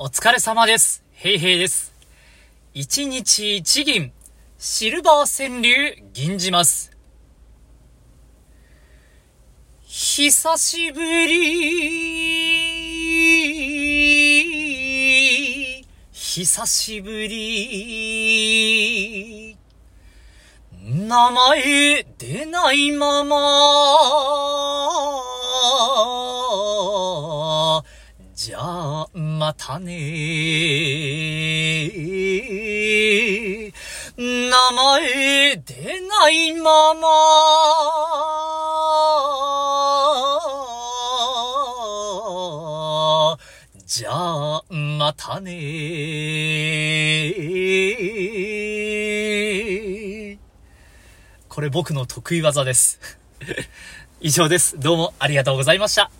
お疲れ様です。ヘイヘイです。一日一銀、シルバー川柳、銀じます。久しぶり、久しぶり、名前出ないまま、じゃあ、またね。名前出ないまま。じゃあ、またね。これ僕の得意技です。以上です。どうもありがとうございました。